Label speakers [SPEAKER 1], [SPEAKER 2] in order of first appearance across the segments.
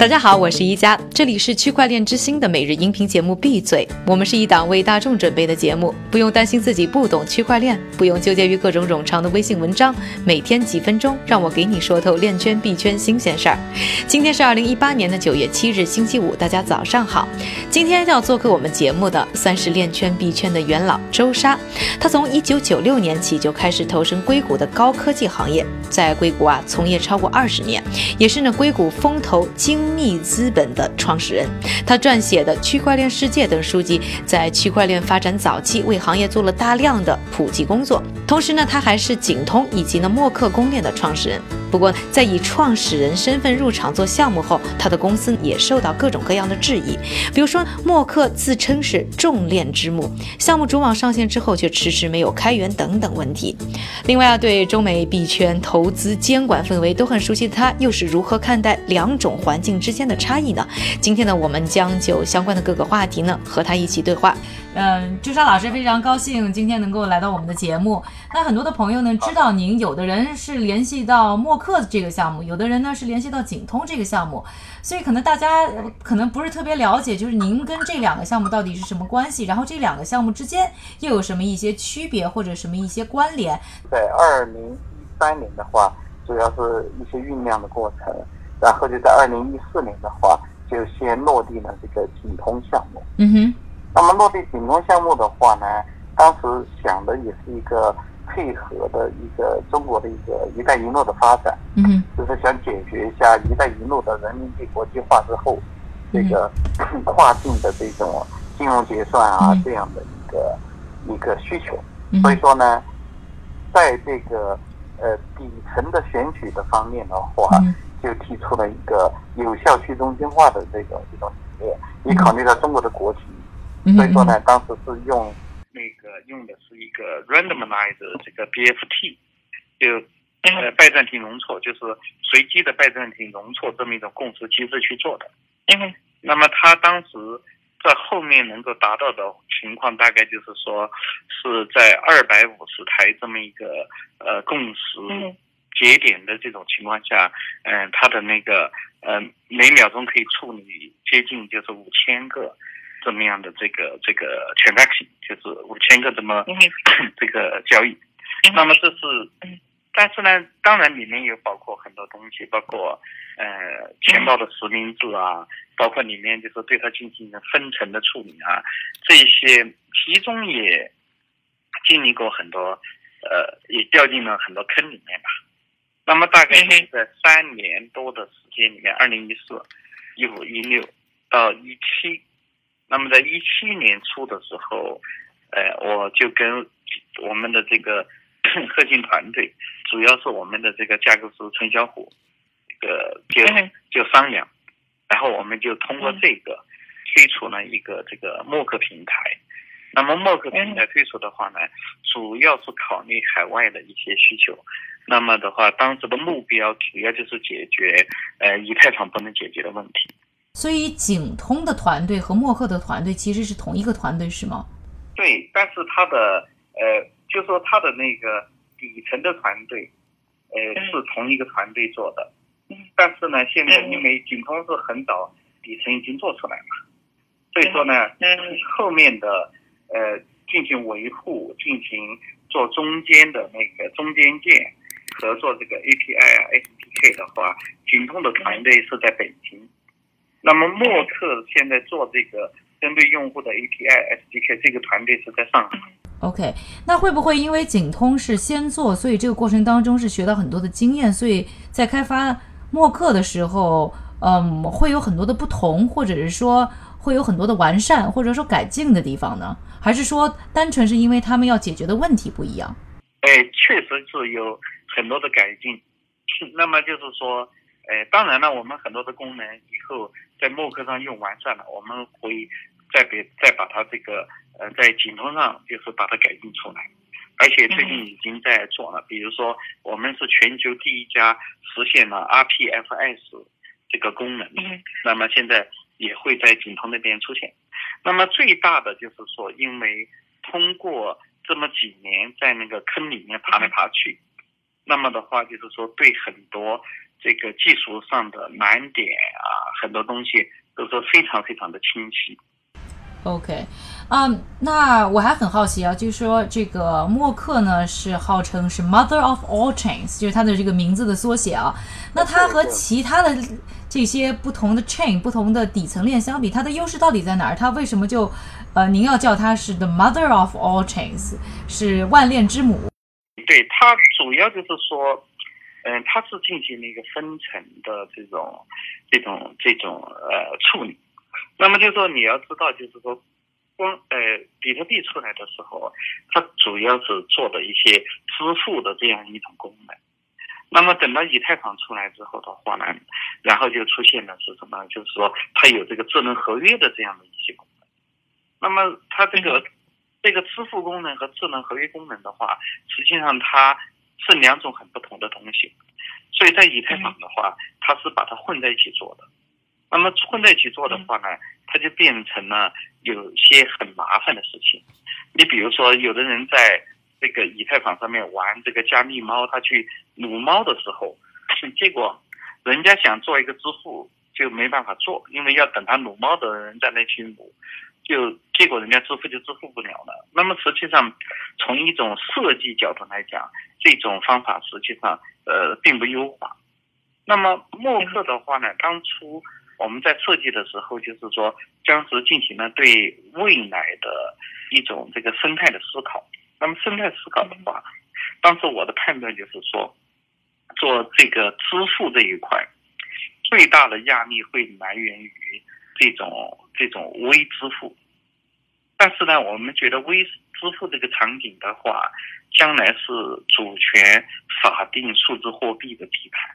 [SPEAKER 1] 大家好，我是一加，这里是区块链之星的每日音频节目《闭嘴》。我们是一档为大众准备的节目，不用担心自己不懂区块链，不用纠结于各种冗长的微信文章，每天几分钟，让我给你说透链圈币圈新鲜事儿。今天是二零一八年的九月七日，星期五，大家早上好。今天要做客我们节目的，算是链圈币圈的元老周沙。他从一九九六年起就开始投身硅谷的高科技行业，在硅谷啊从业超过二十年，也是呢硅谷风投精。密资本的创始人，他撰写的《区块链世界》等书籍，在区块链发展早期为行业做了大量的普及工作。同时呢，他还是景通以及呢默克公链的创始人。不过，在以创始人身份入场做项目后，他的公司也受到各种各样的质疑。比如说，默克自称是重链之母，项目主网上线之后却迟迟没有开源等等问题。另外啊，对中美币圈投资监管氛围都很熟悉的他，又是如何看待两种环境之间的差异呢？今天呢，我们将就相关的各个话题呢，和他一起对话。嗯，朱砂老师非常高兴今天能够来到我们的节目。那很多的朋友呢，知道您，有的人是联系到默克这个项目，有的人呢是联系到景通这个项目，所以可能大家可能不是特别了解，就是您跟这两个项目到底是什么关系，然后这两个项目之间又有什么一些区别或者什么一些关联。
[SPEAKER 2] 在二零一三年的话，主要是一些酝酿的过程，然后就在二零一四年的话，就先落地了这个景通项目。
[SPEAKER 1] 嗯哼。
[SPEAKER 2] 那么落地景通项目的话呢，当时想的也是一个配合的一个中国的一个“一带一路”的发展，
[SPEAKER 1] 嗯，
[SPEAKER 2] 就是想解决一下“一带一路”的人民币国际化之后，这个 跨境的这种金融结算啊这样的一个一个需求。所以说呢，在这个呃底层的选取的方面的话，就提出了一个有效去中心化的这种这种理念，也考虑到中国的国情。所以说呢，当时是用那个用的是一个 randomized 这个 BFT，就呃拜占庭容错，就是随机的拜占庭容错这么一种共识机制去做的。
[SPEAKER 1] 嗯，
[SPEAKER 2] 那么他当时在后面能够达到的情况，大概就是说是在二百五十台这么一个呃共识节点的这种情况下，嗯，它的那个呃每秒钟可以处理接近就是五千个。这么样的这个这个 transaction 就是五千个这么 这个交易，那么这是，但是呢，当然里面有包括很多东西，包括呃钱包的实名制啊，包括里面就是对它进行分层的处理啊，这些其中也经历过很多，呃，也掉进了很多坑里面吧。那么大概是在三年多的时间里面，二零一四、一五、一六到一七。那么在一七年初的时候，呃，我就跟我们的这个 核心团队，主要是我们的这个架构师陈小虎，这个就就商量，然后我们就通过这个推出了一个这个慕课平台。那么默克平台推出的话呢，主要是考虑海外的一些需求。那么的话，当时的目标主要就是解决呃以太坊不能解决的问题。
[SPEAKER 1] 所以，景通的团队和默克的团队其实是同一个团队，是吗？
[SPEAKER 2] 对，但是他的呃，就说他的那个底层的团队，呃，是同一个团队做的。嗯。但是呢，现在因为景通是很早底层已经做出来了，所以说呢，后面的呃进行维护、进行做中间的那个中间件和做这个 API 啊、SDK 的话，景通的团队是在北京。那么默克现在做这个针对用户的 API SDK，这个团队是在上海。
[SPEAKER 1] OK，那会不会因为景通是先做，所以这个过程当中是学到很多的经验，所以在开发默克的时候，嗯，会有很多的不同，或者是说会有很多的完善，或者说改进的地方呢？还是说单纯是因为他们要解决的问题不一样？
[SPEAKER 2] 哎，确实是有很多的改进。那么就是说。呃，当然了，我们很多的功能以后在默克上用完善了，我们会再别再把它这个呃在景通上就是把它改进出来，而且最近已经在做了。比如说，我们是全球第一家实现了 RPFS 这个功能，那么现在也会在景通那边出现。那么最大的就是说，因为通过这么几年在那个坑里面爬来爬去。那么的话就是说对很多这个技术上的难点啊，很多东西都是非常非常的清晰。
[SPEAKER 1] OK，啊，那我还很好奇啊，就是说这个默克呢是号称是 Mother of all chains，就是它的这个名字的缩写啊。那它和其他的这些不同的 chain、不同的底层链相比，它的优势到底在哪儿？它为什么就呃，您要叫它是 the Mother of all chains，是万链之母？
[SPEAKER 2] 对，它主要就是说，嗯，它是进行了一个分层的这种、这种、这种呃处理。那么就是说，你要知道，就是说，光呃，比特币出来的时候，它主要是做的一些支付的这样一种功能。那么等到以太坊出来之后的话呢，然后就出现了是什么？就是说，它有这个智能合约的这样的一些功能。那么它这个这个支付功能和智能合约功能的话，实际上它是两种很不同的东西。所以在以太坊的话，它是把它混在一起做的。那么混在一起做的话呢，它就变成了有些很麻烦的事情。你比如说，有的人在这个以太坊上面玩这个加密猫，他去撸猫的时候，结果人家想做一个支付就没办法做，因为要等他撸猫的人在那去撸，就结果人家支付就支付不了了。那么实际上，从一种设计角度来讲，这种方法实际上呃并不优化。那么默克的话呢，当初。我们在设计的时候，就是说，当时进行了对未来的一种这个生态的思考。那么生态思考的话，当时我的判断就是说，做这个支付这一块，最大的压力会来源于这种这种微支付。但是呢，我们觉得微支付这个场景的话，将来是主权法定数字货币的地盘，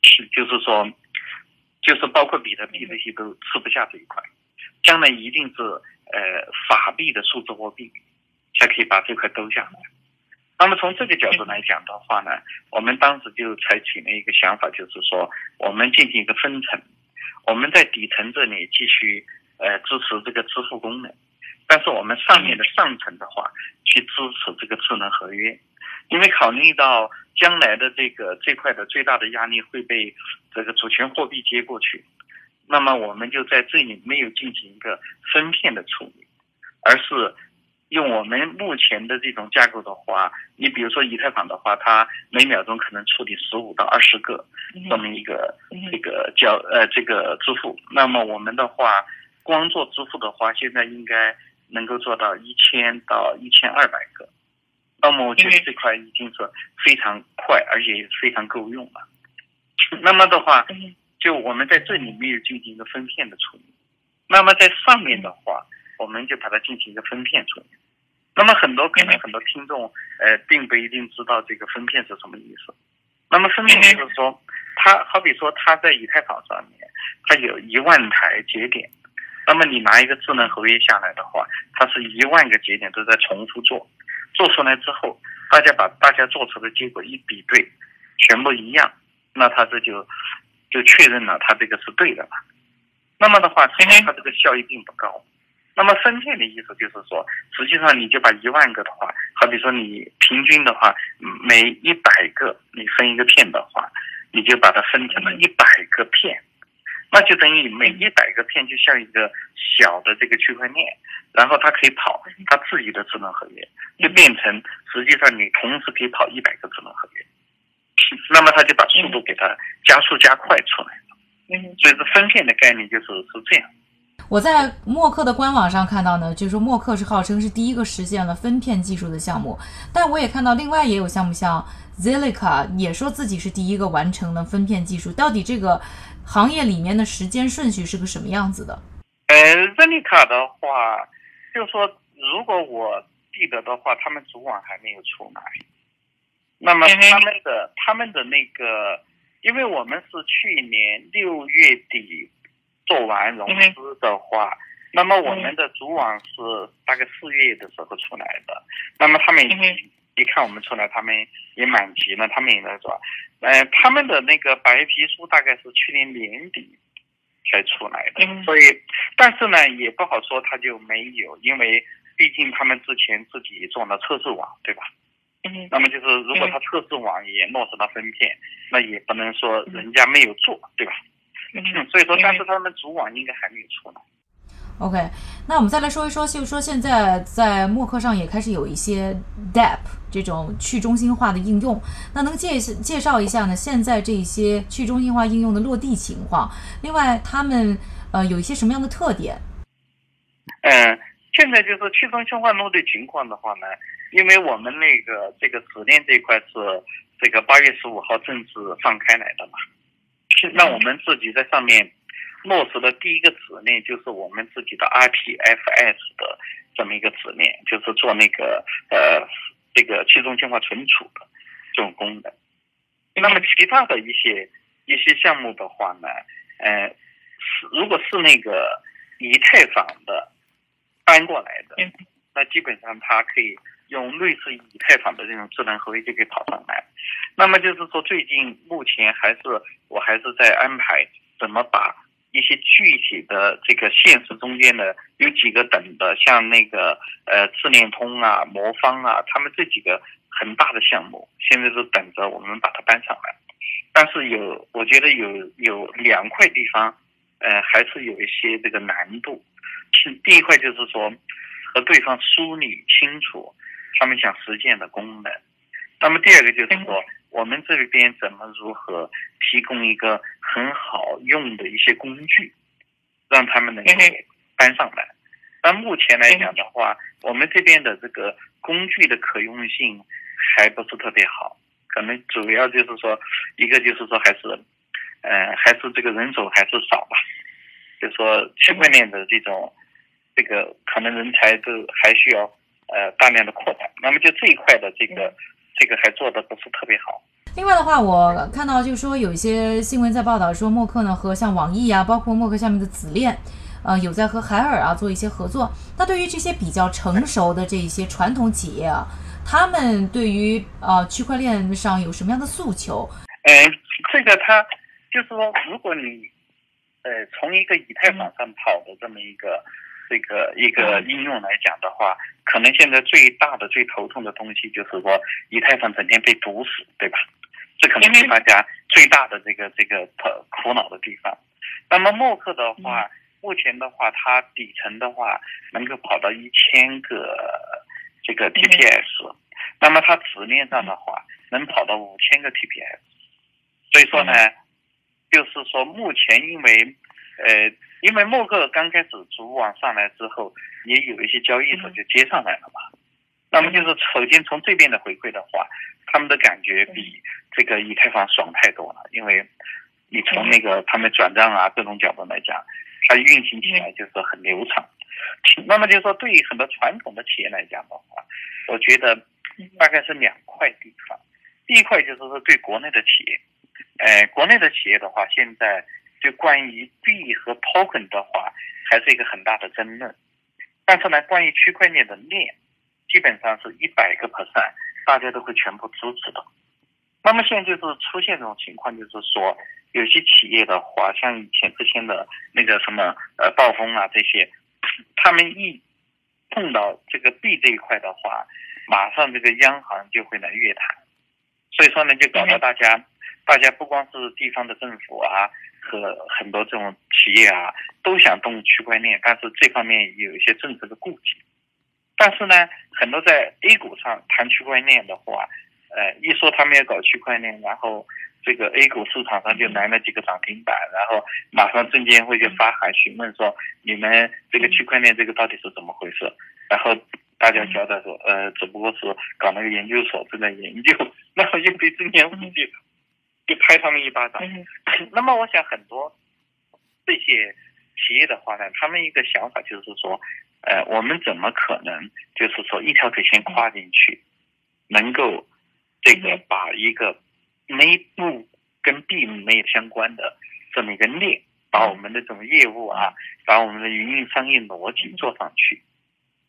[SPEAKER 2] 是就是说。就是包括比特币这些都吃不下这一块，将来一定是呃法币的数字货币才可以把这块兜下来。那么从这个角度来讲的话呢，我们当时就采取了一个想法，就是说我们进行一个分层，我们在底层这里继续呃支持这个支付功能，但是我们上面的上层的话去支持这个智能合约。因为考虑到将来的这个这块的最大的压力会被这个主权货币接过去，那么我们就在这里没有进行一个分片的处理，而是用我们目前的这种架构的话，你比如说以太坊的话，它每秒钟可能处理十五到二十个这么一个这个交呃这个支付，那么我们的话，光做支付的话，现在应该能够做到一千到一千二百个。那么我觉得这块已经是非常快，而且也非常够用了。那么的话，就我们在这里没有进行一个分片的处理。那么在上面的话，我们就把它进行一个分片处理。那么很多可能很多听众呃并不一定知道这个分片是什么意思。那么分片就是说，它好比说它在以太坊上面，它有一万台节点。那么你拿一个智能合约下来的话，它是一万个节点都在重复做。做出来之后，大家把大家做出的结果一比对，全部一样，那他这就就确认了他这个是对的了。那么的话，他这个效益并不高。那么分片的意思就是说，实际上你就把一万个的话，好比说你平均的话，每一百个你分一个片的话，你就把它分成了一百个片。那就等于每一百个片就像一个小的这个区块链，然后它可以跑它自己的智能合约，就变成实际上你同时可以跑一百个智能合约，那么它就把速度给它加速加快出来了。嗯，所以这分片的概念就是是这样。
[SPEAKER 1] 我在默克的官网上看到呢，就是说默克是号称是第一个实现了分片技术的项目，但我也看到另外也有项目像 Zilliqa 也说自己是第一个完成了分片技术，到底这个？行业里面的时间顺序是个什么样子的？
[SPEAKER 2] 呃，热力卡的话，就说，如果我记得的话，他们主网还没有出来。那么他们的他们的那个，因为我们是去年六月底做完融资的话，那么我们的主网是大概四月的时候出来的。那么他们一看我们出来，他们也满级了，他们也在做。呃，他们的那个白皮书大概是去年年底才出来的，所以，但是呢，也不好说他就没有，因为毕竟他们之前自己做了测试网，对吧？那么就是如果他测试网也落实了分片，那也不能说人家没有做，对吧？所以说，但是他们主网应该还没有出来。
[SPEAKER 1] OK，那我们再来说一说，就是说现在在默克上也开始有一些 DApp 这种去中心化的应用，那能介介绍一下呢？现在这些去中心化应用的落地情况，另外他们呃有一些什么样的特点？
[SPEAKER 2] 嗯，现在就是去中心化落地情况的话呢，因为我们那个这个指令这一块是这个八月十五号正式放开来的嘛，那我们自己在上面。落实的第一个指令就是我们自己的 IPFS 的这么一个指令，就是做那个呃这个去中心化存储的这种功能。那么其他的一些一些项目的话呢，呃，是如果是那个以太坊的搬过来的，那基本上它可以用类似以太坊的这种智能合约就可以跑上来。那么就是说，最近目前还是我还是在安排怎么把。一些具体的这个现实中间的有几个等的，像那个呃智联通啊、魔方啊，他们这几个很大的项目，现在是等着我们把它搬上来。但是有，我觉得有有两块地方，呃，还是有一些这个难度。是第一块就是说，和对方梳理清楚他们想实现的功能。那么第二个就是说。我们这边怎么如何提供一个很好用的一些工具，让他们能够搬上来？那目前来讲的话，我们这边的这个工具的可用性还不是特别好，可能主要就是说，一个就是说还是，呃，还是这个人手还是少吧，就说区块链的这种，这个可能人才都还需要呃大量的扩展。那么就这一块的这个。这个还做的不是特别好。
[SPEAKER 1] 另外的话，我看到就是说有一些新闻在报道说，默克呢和像网易啊，包括默克下面的子链，呃，有在和海尔啊做一些合作。那对于这些比较成熟的这一些传统企业啊，他们对于呃区块链上有什么样的诉求？
[SPEAKER 2] 呃，这个他就是说，如果你呃从一个以太坊上跑的这么一个。这个一个应用来讲的话，可能现在最大的、最头痛的东西就是说，以太坊整天被堵死，对吧？这可能是大家最大的这个这个苦恼的地方。那么默克的话，目前的话，它底层的话能够跑到一千个这个 TPS，那么它直面上的话能跑到五千个 TPS。所以说呢，就是说目前因为呃。因为默克刚开始主网上来之后，也有一些交易所就接上来了嘛。那么就是首先从这边的回馈的话，他们的感觉比这个以太坊爽太多了。因为你从那个他们转账啊各种角度来讲，它运行起来就是很流畅。那么就是说，对于很多传统的企业来讲的话，我觉得大概是两块地方。第一块就是说对国内的企业，呃，国内的企业的话，现在。就关于币和 token 的话，还是一个很大的争论。但是呢，关于区块链的链，基本上是一百个 percent，大家都会全部支持的。那么现在就是出现这种情况，就是说有些企业的话，像以前之前的那个什么呃暴风啊这些，他们一碰到这个币这一块的话，马上这个央行就会来约谈。所以说呢，就搞得大家，大家不光是地方的政府啊。和很多这种企业啊，都想动区块链，但是这方面有一些政策的顾忌。但是呢，很多在 A 股上谈区块链的话，呃，一说他们要搞区块链，然后这个 A 股市场上就来了几个涨停板，然后马上证监会就发函询问说，你们这个区块链这个到底是怎么回事？然后大家交代说，呃，只不过是搞那个研究所正在研究，然后又被证监会就。拍他们一巴掌。那么，我想很多这些企业的话呢，他们一个想法就是说，呃，我们怎么可能就是说一条腿先跨进去，能够这个把一个没不跟币没有相关的这么一个链，把我们的这种业务啊，把我们的营运商业逻辑做上去。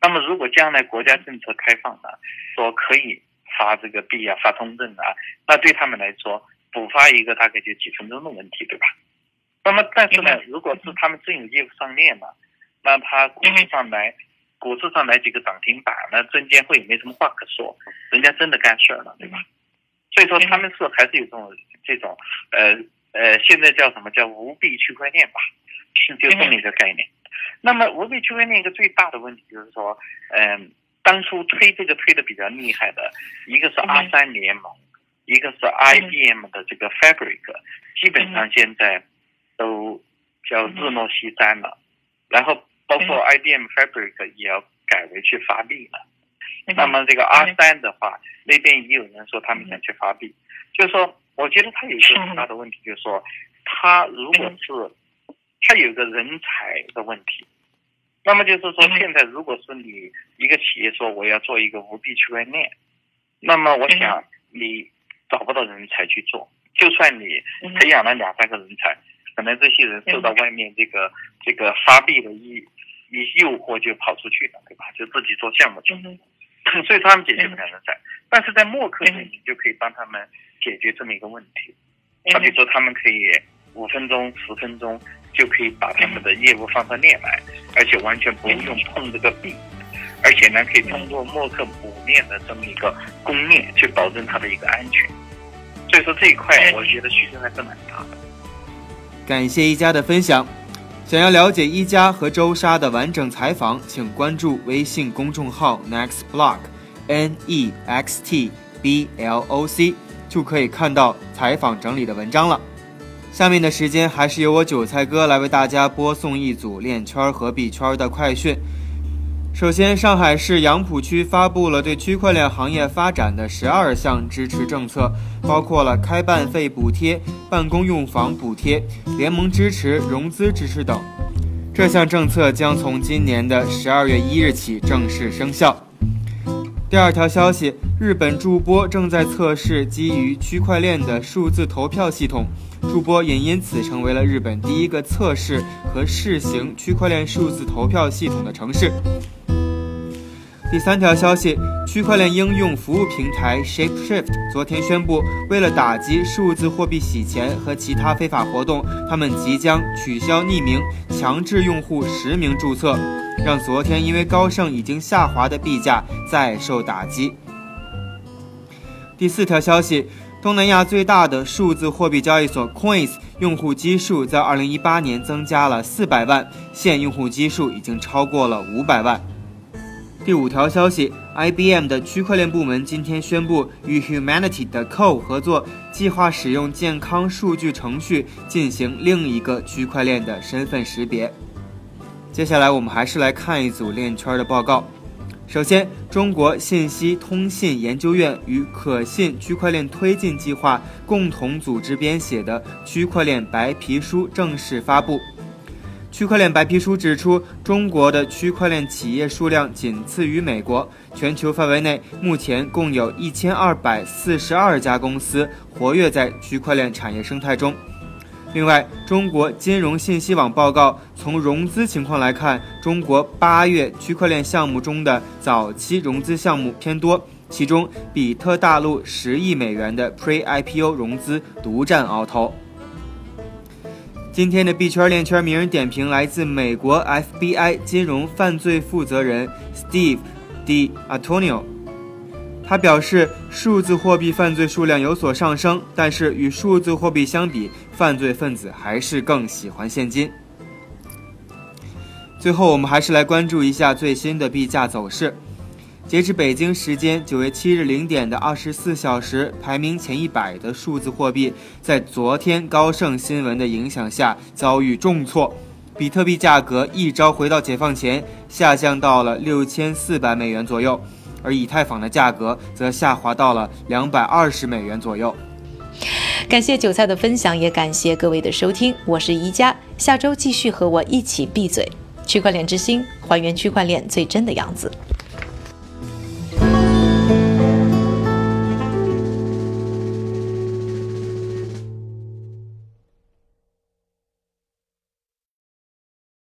[SPEAKER 2] 那么，如果将来国家政策开放了，说可以发这个币啊，发通证啊，那对他们来说。补发一个大概就几分钟的问题，对吧？那么，但是呢，如果是他们真有业务上链了，那他股市上来股市上来几个涨停板，那证监会也没什么话可说，人家真的干事了，对吧？所以说他们是还是有这种这种呃呃，现在叫什么叫无币区块链吧，是就这么一个概念。那么无币区块链一个最大的问题就是说，嗯，当初推这个推的比较厉害的，一个是阿三联盟，一个是 IBM 的这个 Fabric，基本上现在都叫日落西山了，然后。包括 IBM Fabric 也要改为去发币了。那么这个 R 三的话，那边也有人说他们想去发币，就是说，我觉得他有一个很大的问题，就是说，他如果是他有个人才的问题，那么就是说，现在如果是你一个企业说我要做一个无币区块链，那么我想你找不到人才去做，就算你培养了两三个人才，可能这些人受到外面这个这个发币的一一诱惑就跑出去了，对吧？就自己做项目去。了，所以他们解决不了人才。但是在默克里，你就可以帮他们解决这么一个问题。好比说，他们可以五分钟、十分钟就可以把他们的业务放上链来，而且完全不用碰这个币，而且呢，可以通过默克补链的这么一个攻面去保证它的一个安全。所以说这一块，我觉得需求还是蛮大的。
[SPEAKER 3] 感谢一家的分享。想要了解一加和周莎的完整采访，请关注微信公众号 Next Block，N E X T B L O C，就可以看到采访整理的文章了。下面的时间还是由我韭菜哥来为大家播送一组链圈和币圈的快讯。首先，上海市杨浦区发布了对区块链行业发展的十二项支持政策，包括了开办费补贴、办公用房补贴、联盟支持、融资支持等。这项政策将从今年的十二月一日起正式生效。第二条消息，日本筑波正在测试基于区块链的数字投票系统。筑波也因此成为了日本第一个测试和试行区块链数字投票系统的城市。第三条消息，区块链应用服务平台 ShapeShift 昨天宣布，为了打击数字货币洗钱和其他非法活动，他们即将取消匿名，强制用户实名注册，让昨天因为高盛已经下滑的币价再受打击。第四条消息。东南亚最大的数字货币交易所 Coins 用户基数在2018年增加了400万，现用户基数已经超过了500万。第五条消息，IBM 的区块链部门今天宣布与 Humanity 的 Co 合作，计划使用健康数据程序进行另一个区块链的身份识别。接下来我们还是来看一组链圈的报告。首先，中国信息通信研究院与可信区块链推进计划共同组织编写的区块链白皮书正式发布。区块链白皮书指出，中国的区块链企业数量仅次于美国，全球范围内目前共有一千二百四十二家公司活跃在区块链产业生态中。另外，中国金融信息网报告，从融资情况来看，中国八月区块链项目中的早期融资项目偏多，其中比特大陆十亿美元的 Pre-IPO 融资独占鳌头。今天的币圈链圈名人点评来自美国 FBI 金融犯罪负责人 Steve D. Antonio。他表示，数字货币犯罪数量有所上升，但是与数字货币相比，犯罪分子还是更喜欢现金。最后，我们还是来关注一下最新的币价走势。截至北京时间九月七日零点的二十四小时，排名前一百的数字货币在昨天高盛新闻的影响下遭遇重挫，比特币价格一朝回到解放前，下降到了六千四百美元左右。而以太坊的价格则下滑到了两百二十美元左右。
[SPEAKER 1] 感谢韭菜的分享，也感谢各位的收听。我是宜家，下周继续和我一起闭嘴。区块链之心，还原区块链最真的样子。